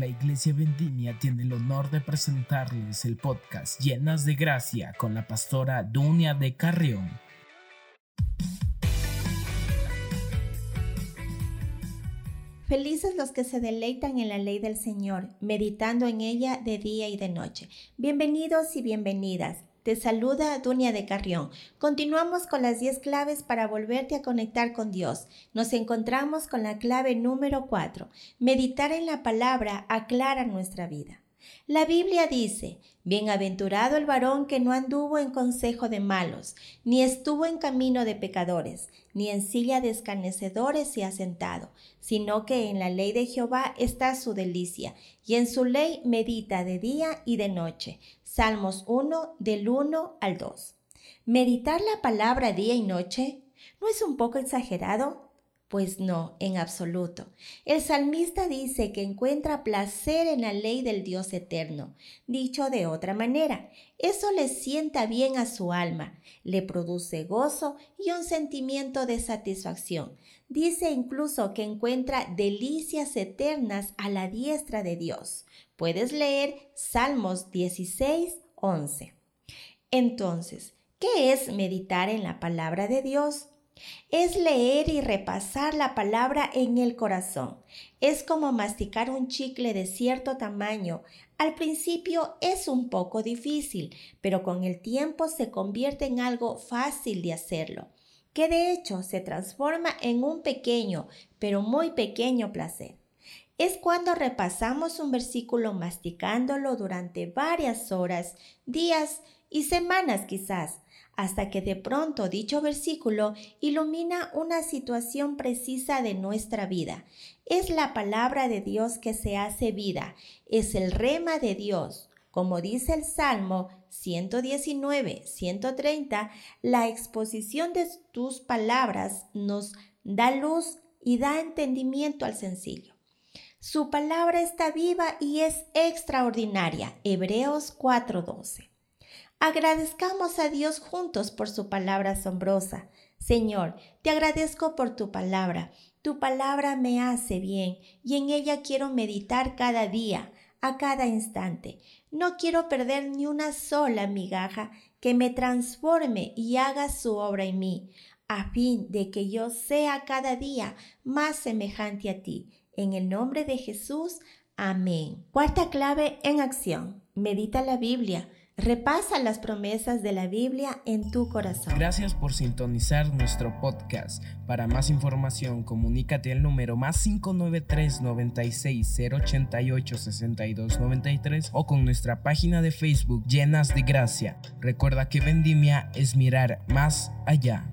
La Iglesia Vendimia tiene el honor de presentarles el podcast Llenas de Gracia con la pastora Dunia de Carrión. Felices los que se deleitan en la ley del Señor, meditando en ella de día y de noche. Bienvenidos y bienvenidas. Te saluda Dunia de Carrión. Continuamos con las 10 claves para volverte a conectar con Dios. Nos encontramos con la clave número 4. Meditar en la palabra aclara nuestra vida. La Biblia dice, Bienaventurado el varón que no anduvo en consejo de malos, ni estuvo en camino de pecadores, ni en silla de escarnecedores se ha sentado, sino que en la ley de Jehová está su delicia, y en su ley medita de día y de noche. Salmos 1 del 1 al 2. ¿Meditar la palabra día y noche? ¿No es un poco exagerado? Pues no, en absoluto. El salmista dice que encuentra placer en la ley del Dios eterno. Dicho de otra manera, eso le sienta bien a su alma, le produce gozo y un sentimiento de satisfacción. Dice incluso que encuentra delicias eternas a la diestra de Dios. Puedes leer Salmos 16, 11. Entonces, ¿qué es meditar en la palabra de Dios? Es leer y repasar la palabra en el corazón. Es como masticar un chicle de cierto tamaño. Al principio es un poco difícil, pero con el tiempo se convierte en algo fácil de hacerlo, que de hecho se transforma en un pequeño, pero muy pequeño placer. Es cuando repasamos un versículo masticándolo durante varias horas, días y semanas quizás, hasta que de pronto dicho versículo ilumina una situación precisa de nuestra vida. Es la palabra de Dios que se hace vida, es el rema de Dios. Como dice el Salmo 119, 130, la exposición de tus palabras nos da luz y da entendimiento al sencillo. Su palabra está viva y es extraordinaria. Hebreos 4:12. Agradezcamos a Dios juntos por su palabra asombrosa. Señor, te agradezco por tu palabra. Tu palabra me hace bien y en ella quiero meditar cada día, a cada instante. No quiero perder ni una sola migaja que me transforme y haga su obra en mí, a fin de que yo sea cada día más semejante a ti. En el nombre de Jesús, amén. Cuarta clave en acción. Medita la Biblia Repasa las promesas de la Biblia en tu corazón. Gracias por sintonizar nuestro podcast. Para más información, comunícate al número más 593 96 088 62 93 o con nuestra página de Facebook Llenas de Gracia. Recuerda que Vendimia es mirar más allá.